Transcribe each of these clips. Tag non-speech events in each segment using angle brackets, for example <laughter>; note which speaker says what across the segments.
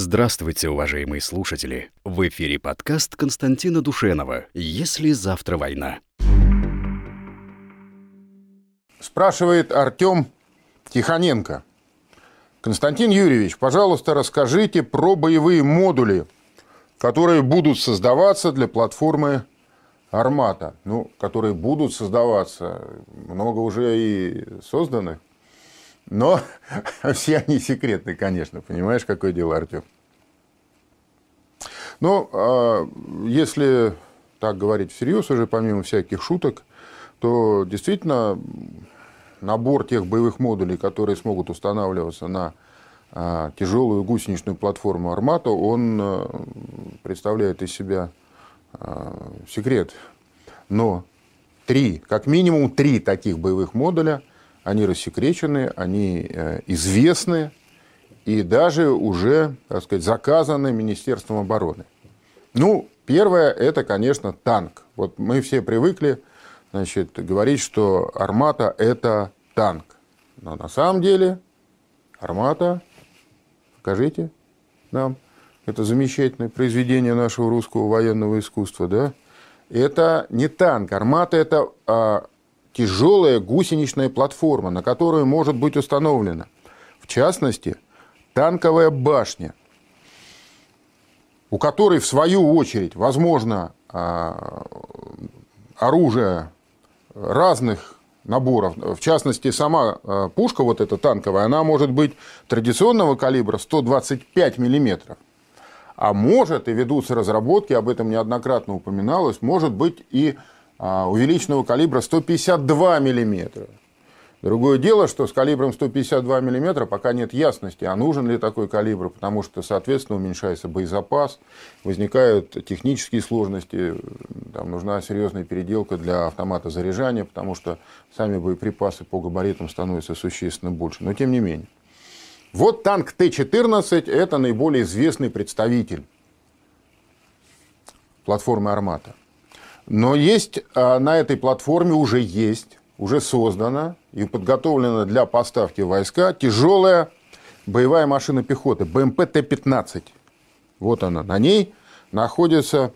Speaker 1: Здравствуйте, уважаемые слушатели! В эфире подкаст Константина Душенова «Если завтра война».
Speaker 2: Спрашивает Артем Тихоненко. Константин Юрьевич, пожалуйста, расскажите про боевые модули, которые будут создаваться для платформы Армата. Ну, которые будут создаваться. Много уже и созданы. Но <laughs> все они секретны, конечно. Понимаешь, какое дело, Артем? Ну, а если так говорить всерьез, уже помимо всяких шуток, то действительно набор тех боевых модулей, которые смогут устанавливаться на а, тяжелую гусеничную платформу «Армата», он а, представляет из себя секрет. Но три, как минимум три таких боевых модуля – они рассекречены, они э, известны и даже уже, так сказать, заказаны Министерством обороны. Ну, первое, это, конечно, танк. Вот мы все привыкли значит, говорить, что «Армата» – это танк. Но на самом деле «Армата», покажите нам, это замечательное произведение нашего русского военного искусства, да, это не танк. «Армата» – это а, тяжелая гусеничная платформа, на которую может быть установлена, в частности, танковая башня, у которой, в свою очередь, возможно а, оружие разных наборов. В частности, сама а, пушка вот эта танковая, она может быть традиционного калибра 125 миллиметров. А может, и ведутся разработки, об этом неоднократно упоминалось, может быть и увеличенного калибра 152 миллиметра. Другое дело, что с калибром 152 мм пока нет ясности, а нужен ли такой калибр, потому что, соответственно, уменьшается боезапас, возникают технические сложности, там нужна серьезная переделка для автомата заряжания, потому что сами боеприпасы по габаритам становятся существенно больше. Но тем не менее. Вот танк Т-14 – это наиболее известный представитель платформы «Армата». Но есть а, на этой платформе уже есть, уже создана и подготовлена для поставки войска тяжелая боевая машина пехоты БМП Т-15. Вот она. На ней находится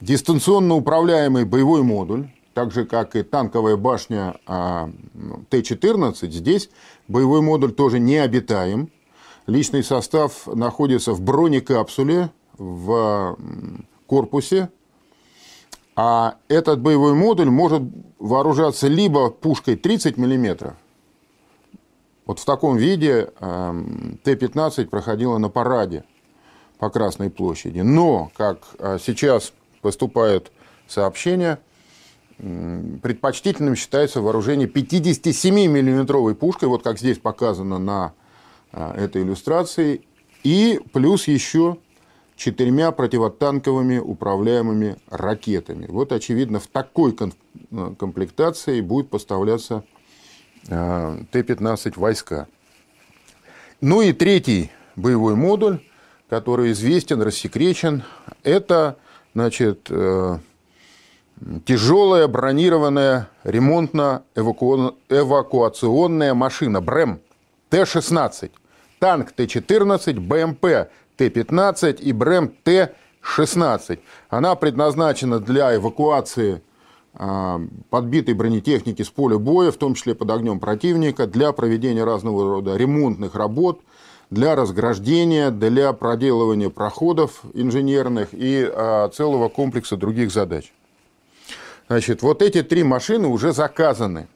Speaker 2: дистанционно управляемый боевой модуль, так же, как и танковая башня а, Т-14. Здесь боевой модуль тоже не обитаем. Личный состав находится в бронекапсуле, в корпусе а этот боевой модуль может вооружаться либо пушкой 30 мм, вот в таком виде эм, Т-15 проходила на параде по Красной площади. Но, как э, сейчас поступают сообщения, предпочтительным считается вооружение 57-миллиметровой пушкой, вот как здесь показано на э, этой иллюстрации, и плюс еще четырьмя противотанковыми управляемыми ракетами. Вот, очевидно, в такой э, комплектации будет поставляться э, Т-15 войска. Ну и третий боевой модуль, который известен, рассекречен, это значит, э, тяжелая бронированная ремонтно-эвакуационная машина БРЭМ Т-16, танк Т-14, БМП Т-15 и БРЭМ Т-16. Она предназначена для эвакуации а, подбитой бронетехники с поля боя, в том числе под огнем противника, для проведения разного рода ремонтных работ, для разграждения, для проделывания проходов инженерных и а, целого комплекса других задач. Значит, вот эти три машины уже заказаны.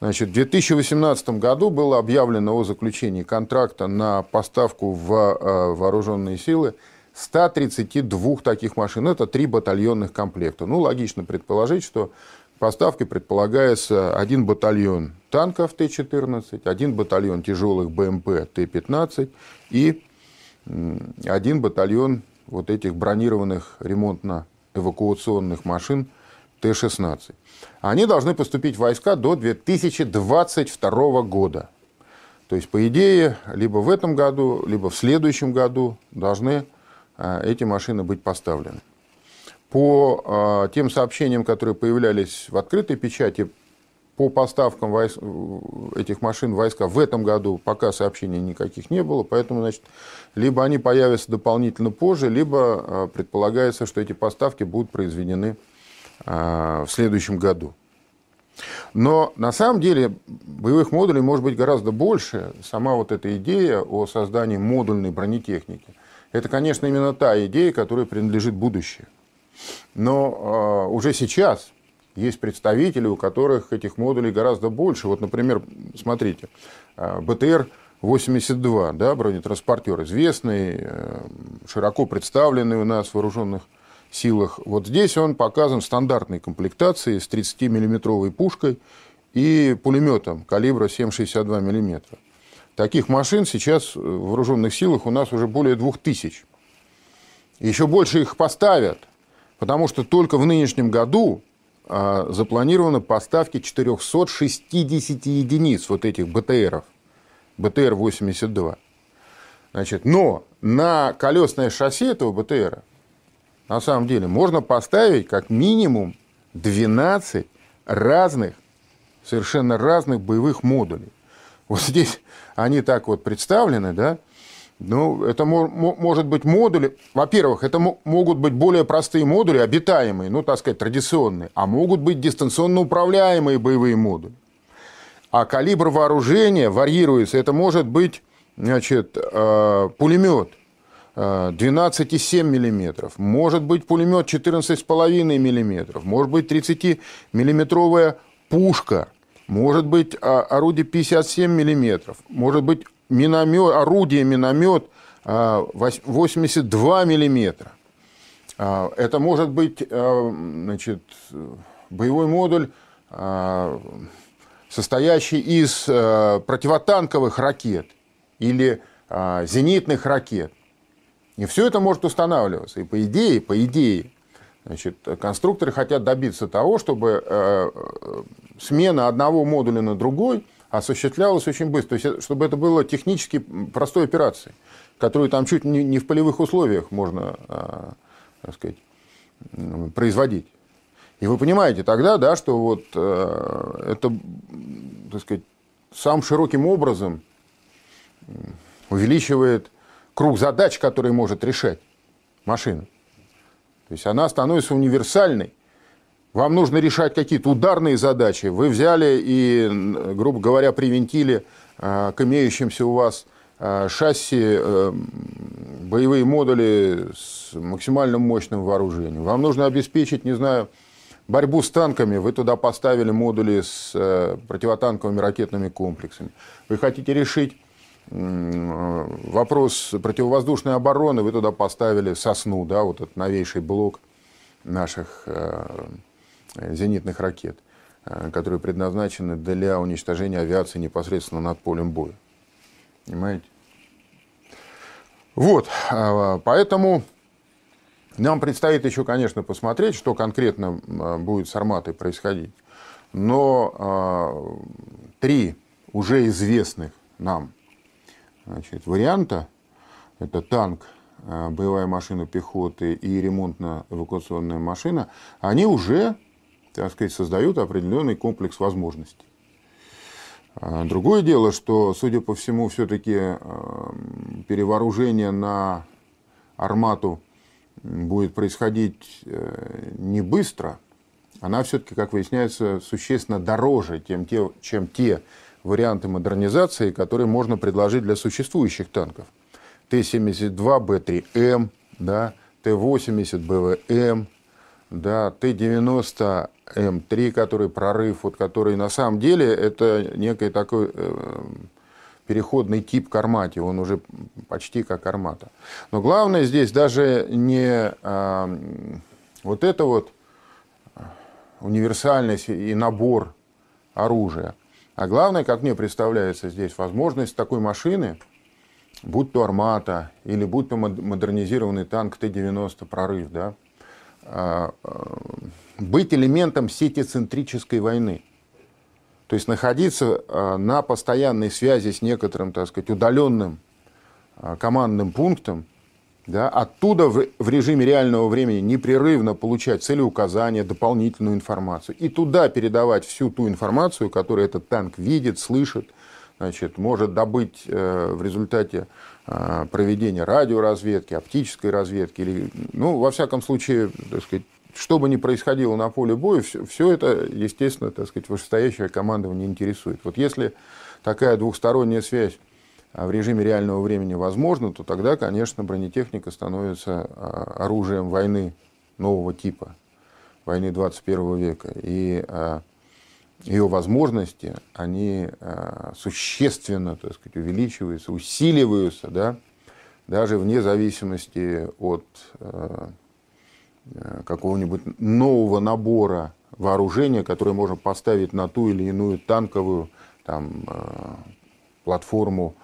Speaker 2: Значит, в 2018 году было объявлено о заключении контракта на поставку в э, вооруженные силы 132 таких машин. Это три батальонных комплекта. Ну, логично предположить, что поставки предполагается один батальон танков Т-14, один батальон тяжелых БМП Т-15 и один батальон вот этих бронированных ремонтно-эвакуационных машин Т-16. Они должны поступить в войска до 2022 года. То есть, по идее, либо в этом году, либо в следующем году должны а, эти машины быть поставлены. По а, тем сообщениям, которые появлялись в открытой печати, по поставкам войс... этих машин войска в этом году пока сообщений никаких не было, поэтому, значит, либо они появятся дополнительно позже, либо а, предполагается, что эти поставки будут произведены в следующем году. Но на самом деле боевых модулей может быть гораздо больше. Сама вот эта идея о создании модульной бронетехники, это, конечно, именно та идея, которой принадлежит будущее. Но э, уже сейчас есть представители, у которых этих модулей гораздо больше. Вот, например, смотрите, э, БТР-82, да, бронетранспортер известный, э, широко представленный у нас в вооруженных силах. Вот здесь он показан в стандартной комплектации с 30-миллиметровой пушкой и пулеметом калибра 7,62 мм. Таких машин сейчас в вооруженных силах у нас уже более 2000. Еще больше их поставят, потому что только в нынешнем году а, запланированы поставки 460 единиц вот этих БТРов, БТР-82. Значит, но на колесное шасси этого БТРа на самом деле можно поставить как минимум 12 разных, совершенно разных боевых модулей. Вот здесь они так вот представлены, да, ну, это может быть модули. Во-первых, это могут быть более простые модули, обитаемые, ну, так сказать, традиционные, а могут быть дистанционно управляемые боевые модули. А калибр вооружения варьируется. Это может быть, значит, э, пулемет 12,7 мм, может быть пулемет 14,5 мм, может быть 30-миллиметровая пушка, может быть а, орудие 57 мм, может быть миномет, орудие миномет 82 а, мм. А, это может быть значит, боевой модуль, состоящий из противотанковых ракет или зенитных ракет. И все это может устанавливаться. И по идее, по идее, значит, конструкторы хотят добиться того, чтобы э, э, смена одного модуля на другой осуществлялась очень быстро. То есть, чтобы это было технически простой операцией, которую там чуть не, в полевых условиях можно э, так сказать, производить. И вы понимаете тогда, да, что вот это, так сказать, самым широким образом увеличивает круг задач, которые может решать машина. То есть она становится универсальной. Вам нужно решать какие-то ударные задачи. Вы взяли и, грубо говоря, привинтили э, к имеющимся у вас э, шасси э, боевые модули с максимально мощным вооружением. Вам нужно обеспечить, не знаю, борьбу с танками. Вы туда поставили модули с противотанковыми ракетными комплексами. Вы хотите решить вопрос противовоздушной обороны, вы туда поставили сосну, да, вот этот новейший блок наших э, зенитных ракет, э, которые предназначены для уничтожения авиации непосредственно над полем боя. Понимаете? Вот, а, поэтому нам предстоит еще, конечно, посмотреть, что конкретно э, будет с арматой происходить. Но три уже известных нам значит, варианта. Это танк, э, боевая машина пехоты и ремонтно-эвакуационная машина. Они уже, так сказать, создают определенный комплекс возможностей. А другое дело, что, судя по всему, все-таки э, перевооружение на армату будет происходить э, не быстро. Она все-таки, как выясняется, существенно дороже, чем те варианты модернизации, которые можно предложить для существующих танков. Т-72Б3М, да, Т-80БВМ, да, Т-90М3, который прорыв, вот, который на самом деле это некий такой э, переходный тип к армате, он уже почти как армата. Но главное здесь даже не э, вот это вот универсальность и набор оружия, а главное, как мне представляется здесь, возможность такой машины, будь то «Армата» или будь то модернизированный танк Т-90 «Прорыв», да, а, а, быть элементом сетицентрической войны. То есть находиться а, на постоянной связи с некоторым, так сказать, удаленным командным пунктом, да, оттуда в, в режиме реального времени непрерывно получать целеуказания, дополнительную информацию, и туда передавать всю ту информацию, которую этот танк видит, слышит, значит, может добыть э, в результате э, проведения радиоразведки, оптической разведки, или, ну, во всяком случае, так сказать, что бы ни происходило на поле боя, все, все это, естественно, так сказать, вышестоящее командование интересует. Вот если такая двухсторонняя связь в режиме реального времени возможна, то тогда, конечно, бронетехника становится а, оружием войны нового типа, войны 21 века. И а, ее возможности, они существенно, так сказать, увеличиваются, усиливаются, да, даже вне зависимости от какого-нибудь нового набора вооружения, которое можно поставить на ту или иную танковую там, платформу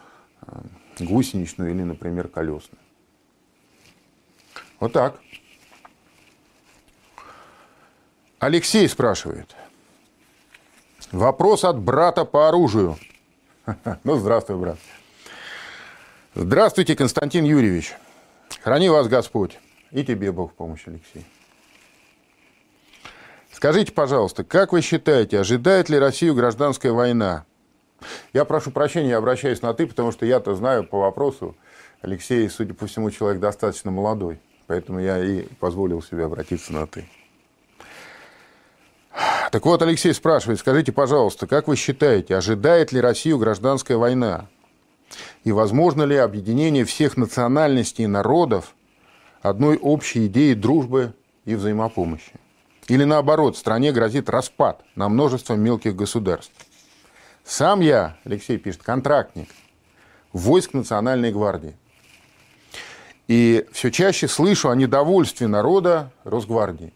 Speaker 2: гусеничную или, например, колесную. Вот так. Алексей спрашивает. Вопрос от брата по оружию. <laughs> Ну, здравствуй, брат. Здравствуйте, Константин Юрьевич. Храни вас Господь. И тебе Бог в помощь, Алексей. Скажите, пожалуйста, как вы считаете, ожидает ли Россию гражданская война? Я прошу прощения, я обращаюсь на «ты», потому что я-то знаю по вопросу. Алексей, судя по всему, человек достаточно молодой. Поэтому я и позволил себе обратиться на «ты». Так вот, Алексей спрашивает, скажите, пожалуйста, как вы считаете, ожидает ли Россию гражданская война? И возможно ли объединение всех национальностей и народов одной общей идеей дружбы и взаимопомощи? Или наоборот, стране грозит распад на множество мелких государств? Сам я, Алексей пишет, контрактник войск Национальной гвардии. И все чаще слышу о недовольстве народа Росгвардии.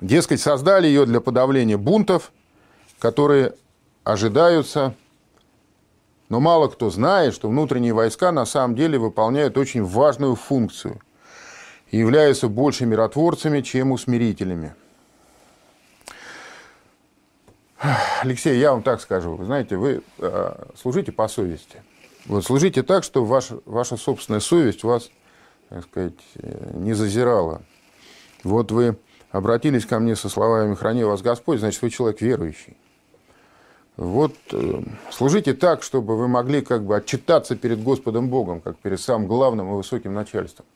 Speaker 2: Дескать, создали ее для подавления бунтов, которые ожидаются. Но мало кто знает, что внутренние войска на самом деле выполняют очень важную функцию и являются больше миротворцами, чем усмирителями. Алексей, я вам так скажу. Вы знаете, вы э, служите по совести. Вот служите так, чтобы ваш, ваша собственная совесть вас, так сказать, э, не зазирала. Вот вы обратились ко мне со словами «Храни вас Господь», значит, вы человек верующий. Вот э, служите так, чтобы вы могли как бы отчитаться перед Господом Богом, как перед самым главным и высоким начальством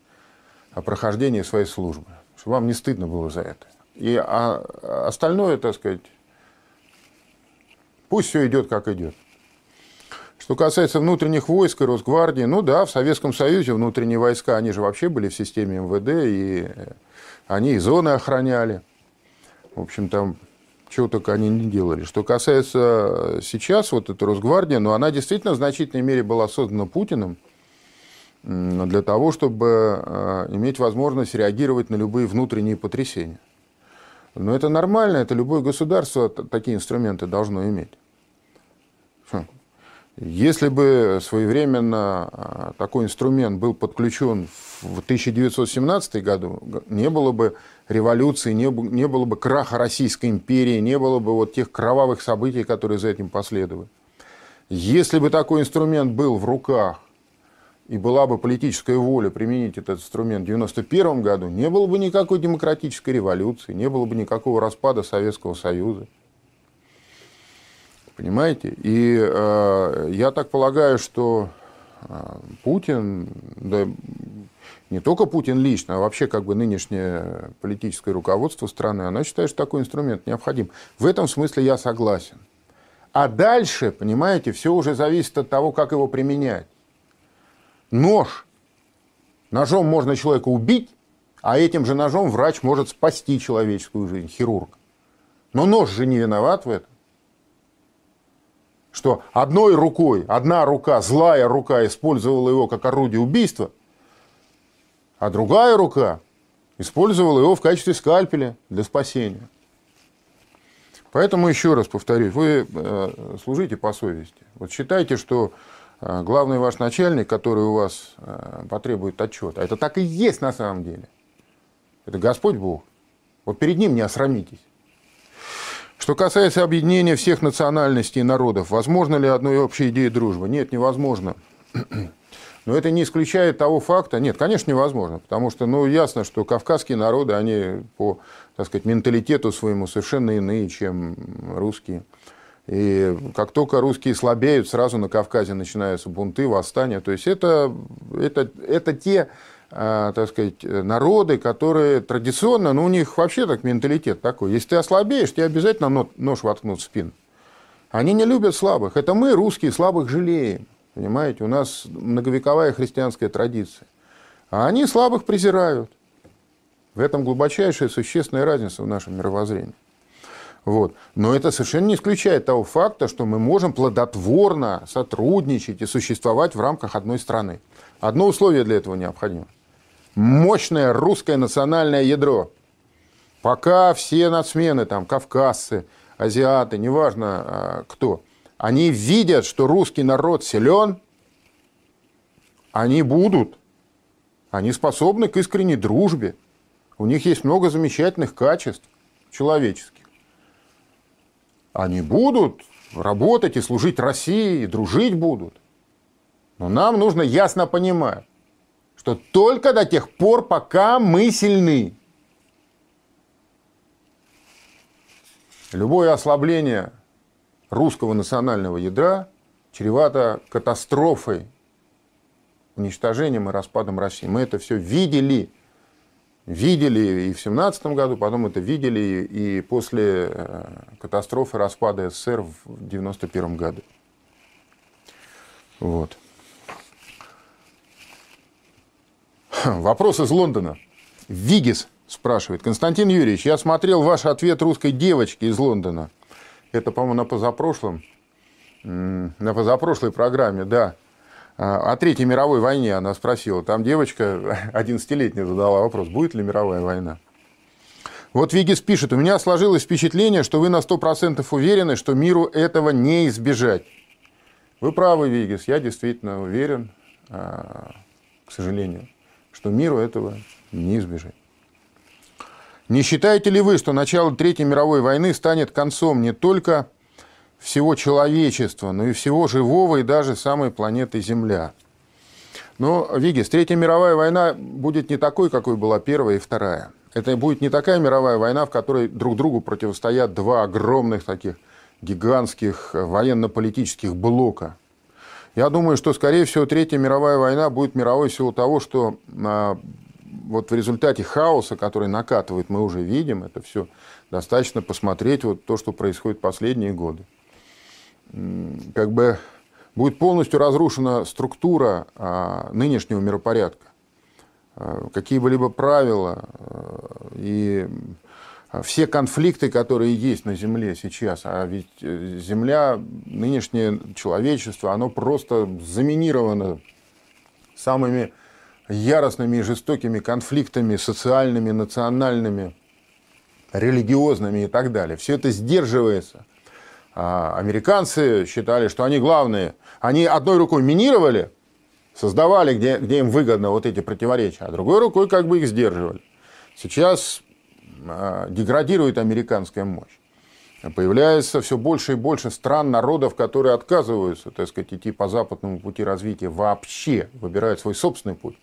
Speaker 2: о прохождении своей службы. Чтобы вам не стыдно было за это. И а, остальное, так сказать, Пусть все идет, как идет. Что касается внутренних войск и Росгвардии, ну да, в Советском Союзе внутренние войска, они же вообще были в системе МВД, и они и зоны охраняли. В общем, там чего только они не делали. Что касается сейчас, вот эта Росгвардия, ну, она действительно в значительной мере была создана Путиным для того, чтобы э, иметь возможность реагировать на любые внутренние потрясения. Но это нормально, это любое государство такие инструменты должно иметь. Если бы своевременно а, такой инструмент был подключен в 1917 году, не было бы революции, не, было бы краха Российской империи, не было бы вот тех кровавых событий, которые за этим последовали. Если бы такой инструмент был в руках и была бы политическая воля применить этот инструмент в 1991 году, не было бы никакой демократической революции, не было бы никакого распада Советского Союза. Понимаете? И э, я так полагаю, что э, Путин, да не только Путин лично, а вообще как бы нынешнее политическое руководство страны, она считает, что такой инструмент необходим. В этом смысле я согласен. А дальше, понимаете, все уже зависит от того, как его применять. Нож. Ножом можно человека убить, а этим же ножом врач может спасти человеческую жизнь, хирург. Но нож же не виноват в этом что одной рукой, одна рука, злая рука использовала его как орудие убийства, а другая рука использовала его в качестве скальпеля для спасения. Поэтому еще раз повторюсь, вы э, служите по совести. Вот считайте, что э, главный ваш начальник, который у вас э, потребует отчета, а это так и есть на самом деле. Это Господь Бог. Вот перед ним не осрамитесь. Что касается объединения всех национальностей и народов, возможно ли одной общей идеи дружбы? Нет, невозможно. <clears throat> Но это не исключает того факта, нет, конечно, невозможно, потому что, ну, ясно, что кавказские народы, они по, так сказать, менталитету своему совершенно иные, чем русские. И как только русские слабеют, сразу на Кавказе начинаются бунты, восстания. То есть это, это, это те, так сказать, народы, которые традиционно, ну, у них вообще так менталитет такой. Если ты ослабеешь, тебе обязательно нож воткнут в спину. Они не любят слабых. Это мы, русские, слабых жалеем. Понимаете, у нас многовековая христианская традиция. А они слабых презирают. В этом глубочайшая существенная разница в нашем мировоззрении. Вот. Но это совершенно не исключает того факта, что мы можем плодотворно сотрудничать и существовать в рамках одной страны. Одно условие для этого необходимо. Мощное русское национальное ядро. Пока все нацмены, там, кавказцы, азиаты, неважно а, кто, они видят, что русский народ силен, они будут, они способны к искренней дружбе. У них есть много замечательных качеств человеческих. Они будут работать и служить России, и дружить будут. Но нам нужно ясно понимать, что только до тех пор, пока мы сильны. Любое ослабление русского национального ядра чревато катастрофой, уничтожением и распадом России. Мы это все видели. Видели и в 17 году, потом это видели и после э, катастрофы распада СССР в 91 году. Вот. Вопрос из Лондона. Вигис спрашивает. Константин Юрьевич, я смотрел ваш ответ русской девочки из Лондона – это, по-моему, на позапрошлом, на позапрошлой программе, да. А, о Третьей мировой войне она спросила. Там девочка <laughs> 11-летняя задала вопрос, будет ли мировая война. Вот Вигис пишет, у меня сложилось впечатление, что вы на 100% уверены, что миру этого не избежать. Вы правы, Вигис, я действительно уверен, а, к сожалению, что миру этого не избежать. Не считаете ли вы, что начало Третьей мировой войны станет концом не только всего человечества, но и всего живого и даже самой планеты Земля? Но, Вигис, Третья мировая война будет не такой, какой была Первая и Вторая. Это будет не такая мировая война, в которой друг другу противостоят два огромных таких гигантских военно-политических блока. Я думаю, что, скорее всего, Третья мировая война будет мировой в силу того, что а, вот в результате хаоса, который накатывает, мы уже видим это все, достаточно посмотреть вот то, что происходит последние годы. Как бы будет полностью разрушена структура а, нынешнего миропорядка. А, какие бы либо правила и все конфликты, которые есть на Земле сейчас, а ведь э, Земля, нынешнее человечество, оно просто заминировано самыми яростными и жестокими конфликтами социальными, национальными, религиозными и так далее. Все это сдерживается. А американцы считали, что они главные. Они одной рукой минировали, создавали, где, где им выгодно вот эти противоречия, а другой рукой как бы их сдерживали. Сейчас а, деградирует американская мощь. Появляется все больше и больше стран, народов, которые отказываются, так сказать, идти по западному пути развития вообще, выбирают свой собственный путь.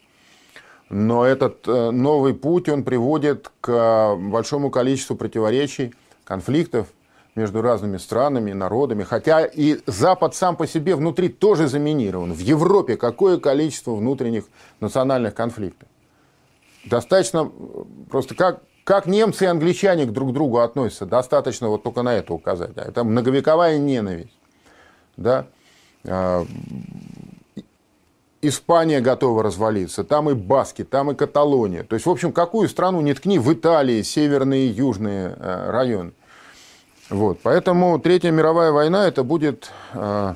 Speaker 2: Но этот э, новый путь, он приводит к э, большому количеству противоречий, конфликтов между разными странами, народами. Хотя и Запад сам по себе внутри тоже заминирован. В Европе какое количество внутренних национальных конфликтов? Достаточно э, просто как, как немцы и англичане друг к другу относятся, достаточно вот только на это указать. Это многовековая ненависть. Да? А, Испания готова развалиться, там и Баски, там и Каталония. То есть, в общем, какую страну не ткни в Италии, северные и южные э, районы. Вот. Поэтому Третья мировая война это будет, э,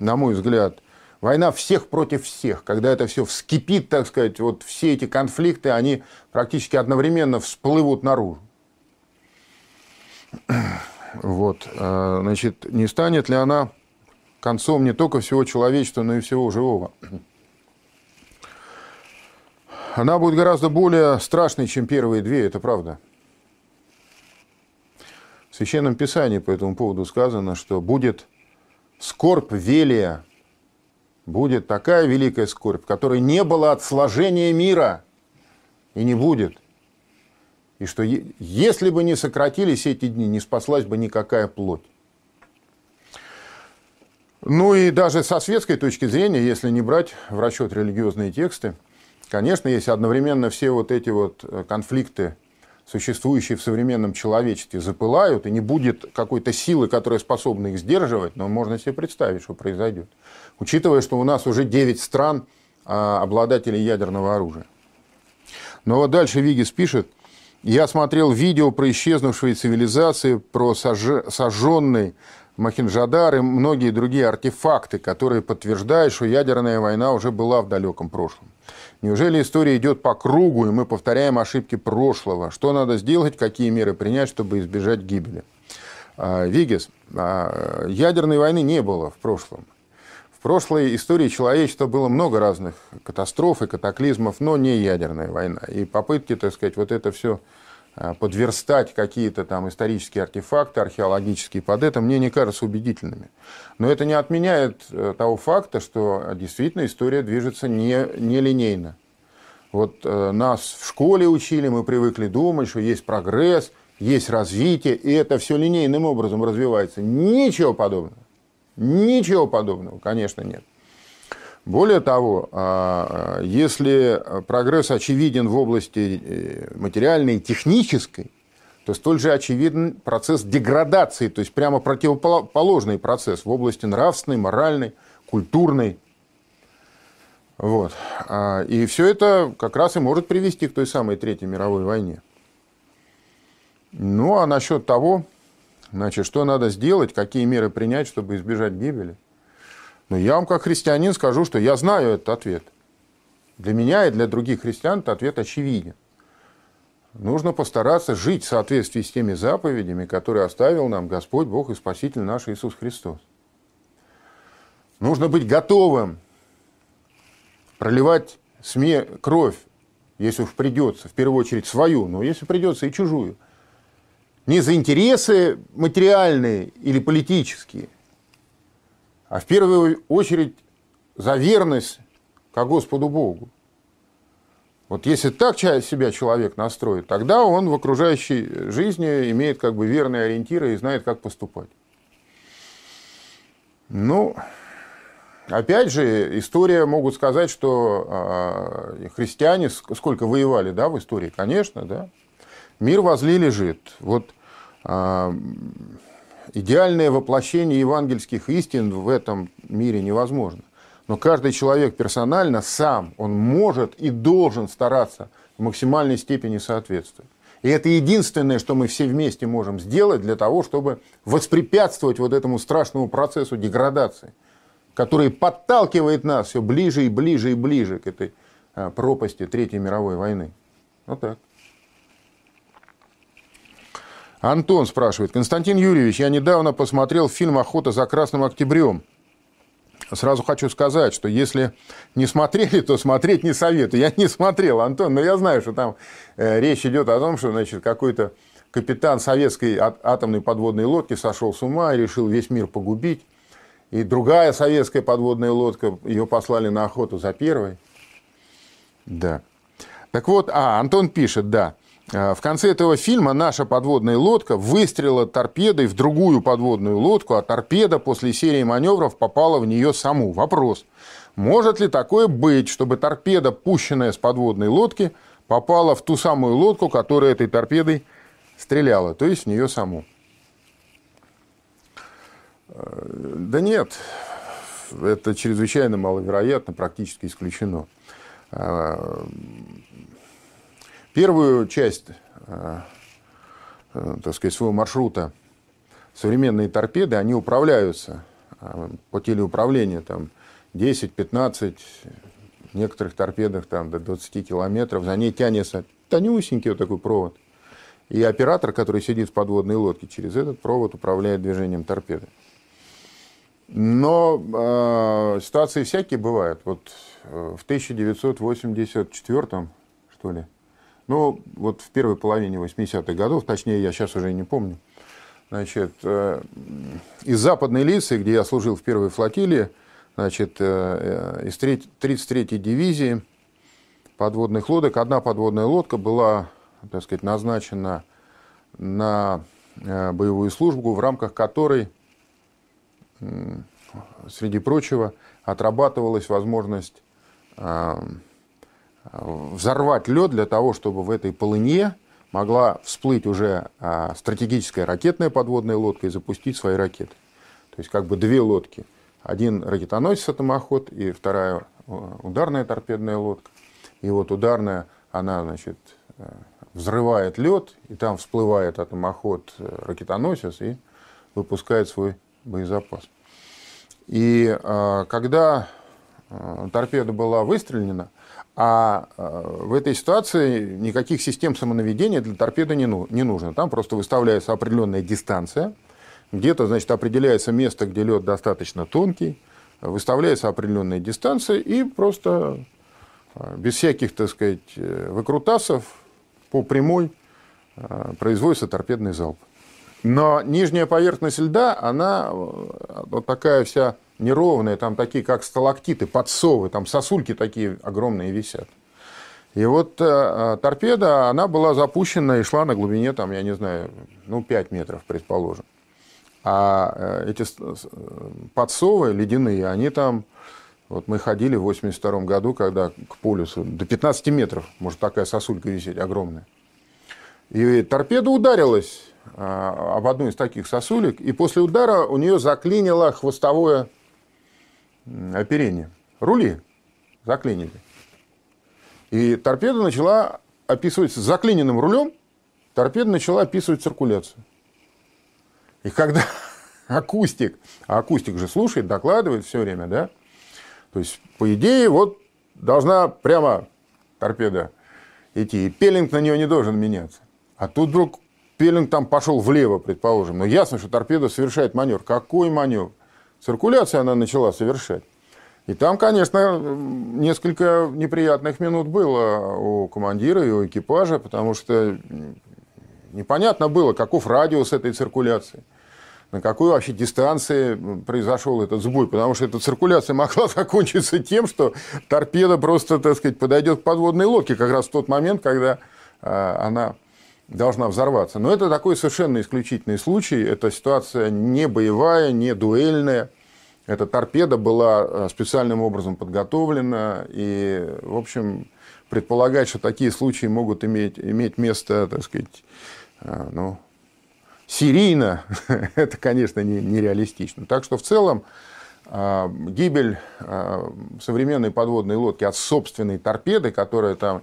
Speaker 2: на мой взгляд, война всех против всех. Когда это все вскипит, так сказать, вот все эти конфликты, они практически одновременно всплывут наружу. <clears throat> Вот. Э, значит, не станет ли она концом не только всего человечества, но и всего живого? <clears throat> она будет гораздо более страшной, чем первые две, это правда. В Священном Писании по этому поводу сказано, что будет скорбь велия будет такая великая скорбь, которой не было от сложения мира и не будет. И что если бы не сократились эти дни, не спаслась бы никакая плоть. Ну и даже со светской точки зрения, если не брать в расчет религиозные тексты, конечно, есть одновременно все вот эти вот э, конфликты, существующие в современном человечестве, запылают, и не будет какой-то силы, которая способна их сдерживать, но можно себе представить, что произойдет. Учитывая, что у нас уже 9 стран а, обладателей ядерного оружия. Но вот дальше Вигис пишет, я смотрел видео про исчезнувшие цивилизации, про сожженный Махинджадар и многие другие артефакты, которые подтверждают, что ядерная война уже была в далеком прошлом. Неужели история идет по кругу, и мы повторяем ошибки прошлого? Что надо сделать, какие меры принять, чтобы избежать гибели? А, Вигес, а, ядерной войны не было в прошлом. В прошлой истории человечества было много разных катастроф и катаклизмов, но не ядерная война. И попытки, так сказать, вот это все подверстать какие-то там исторические артефакты, археологические под это, мне не кажется убедительными. Но это не отменяет э, того факта, что действительно история движется не, не линейно. Вот э, нас в школе учили, мы привыкли думать, что есть прогресс, есть развитие, и это все линейным образом развивается. Ничего подобного. Ничего подобного, конечно, нет. Более того, а, а, если прогресс очевиден в области э, материальной и технической, то столь же очевиден процесс деградации, то есть прямо противоположный процесс в области нравственной, моральной, культурной. Вот. А, и все это как раз и может привести к той самой Третьей мировой войне. Ну а насчет того, значит, что надо сделать, какие меры принять, чтобы избежать гибели – но я вам как христианин скажу, что я знаю этот ответ. Для меня и для других христиан этот ответ очевиден. Нужно постараться жить в соответствии с теми заповедями, которые оставил нам Господь, Бог и Спаситель наш Иисус Христос. Нужно быть готовым проливать сме кровь, если уж придется, в первую очередь свою, но если придется и чужую. Не за интересы материальные или политические – а в первую очередь за верность к Господу Богу. Вот если так себя человек настроит, тогда он в окружающей жизни имеет как бы верные ориентиры и знает, как поступать. Ну, опять же, история могут сказать, что э, христиане сколько воевали, да, в истории, конечно, да. Мир возле лежит. Вот э, идеальное воплощение евангельских истин в этом мире невозможно. Но каждый человек персонально сам, он может и должен стараться в максимальной степени соответствовать. И это единственное, что мы все вместе можем сделать для того, чтобы воспрепятствовать вот этому страшному процессу деградации, который подталкивает нас все ближе и ближе и ближе к этой а, пропасти Третьей мировой войны. Вот так. Антон спрашивает. Константин Юрьевич, я недавно посмотрел фильм «Охота за Красным Октябрем». Сразу хочу сказать, что если не смотрели, то смотреть не советую. Я не смотрел, Антон, но я знаю, что там э, речь идет о том, что значит, какой-то капитан советской атомной подводной лодки сошел с ума и решил весь мир погубить. И другая советская подводная лодка, ее послали на охоту за первой. Да. Так вот, а, Антон пишет, да. А, в конце этого фильма наша подводная лодка выстрелила торпедой в другую подводную лодку, а торпеда после серии маневров попала в нее саму. Вопрос. Может ли такое быть, чтобы торпеда, пущенная с подводной лодки, попала в ту самую лодку, которая этой торпедой стреляла, то есть в нее саму? А, да нет, это чрезвычайно маловероятно, практически исключено. А, Первую часть э, э, так сказать, своего маршрута современные торпеды, они управляются э, по телеуправлению, там 10-15, в некоторых торпедах там до 20 километров, за ней тянется тонюсенький вот такой провод. И оператор, который сидит в подводной лодке, через этот провод управляет движением торпеды. Но э, ситуации всякие бывают. Вот в 1984 что ли, ну, вот в первой половине 80-х годов, точнее, я сейчас уже не помню, значит, э, из западной лицы, где я служил в первой флотилии, значит, из 33-й дивизии подводных лодок. Одна подводная лодка была, так сказать, назначена на боевую службу, в рамках которой, среди прочего, отрабатывалась возможность взорвать лед для того, чтобы в этой полыне могла всплыть уже а, стратегическая ракетная подводная лодка и запустить свои ракеты. То есть как бы две лодки. Один ракетоносец атомоход и вторая ударная торпедная лодка. И вот ударная, она, значит, э, взрывает лед, и там всплывает атомоход э, ракетоносец и выпускает свой боезапас. И а, когда торпеда была выстрелена, а э, в этой ситуации никаких систем самонаведения для торпеды не, ну, не нужно. Там просто выставляется определенная дистанция, где-то, значит, определяется место, где лед достаточно тонкий, выставляется определенная дистанция и просто э, без всяких, так сказать, э, выкрутасов по прямой производится торпедный залп. Но нижняя поверхность льда, она вот такая вся неровные, там такие, как сталактиты, подсовы, там сосульки такие огромные висят. И вот э, э торпеда, она была запущена и шла на глубине, там, я не знаю, ну, 5 метров, предположим. А э, эти э, подсовы ледяные, они там, вот мы ходили в 82 году, когда к полюсу, до 15 метров может такая сосулька висеть, огромная. И торпеда ударилась а, об одну из таких сосулек, и после удара у нее заклинило хвостовое оперение. Рули заклинили. И торпеда начала описывать с заклиненным рулем, торпеда начала описывать циркуляцию. И когда <laughs> акустик, а акустик же слушает, докладывает все время, да, то есть, по идее, вот должна прямо торпеда идти, и пелинг на нее не должен меняться. А тут вдруг пелинг там пошел влево, предположим. Но ясно, что торпеда совершает маневр. Какой маневр? Циркуляции она начала совершать. И там, конечно, несколько неприятных минут было у командира и у экипажа, потому что непонятно было, каков радиус этой циркуляции, на какой вообще дистанции произошел этот сбой, потому что эта циркуляция могла <laughs> закончиться тем, что торпеда просто, так сказать, подойдет к подводной лодке как раз в тот момент, когда а, она должна взорваться. Но это такой совершенно исключительный случай. Это ситуация не боевая, не дуэльная. Эта торпеда была э, специальным образом подготовлена. И, в общем, предполагать, что такие случаи могут иметь, иметь место, так сказать, э, ну, серийно, <laughs> это, конечно, не, нереалистично. Так что, в целом, э, гибель современной подводной лодки от собственной торпеды, которая там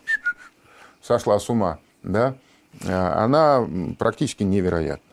Speaker 2: сошла с ума, да, она практически невероятна.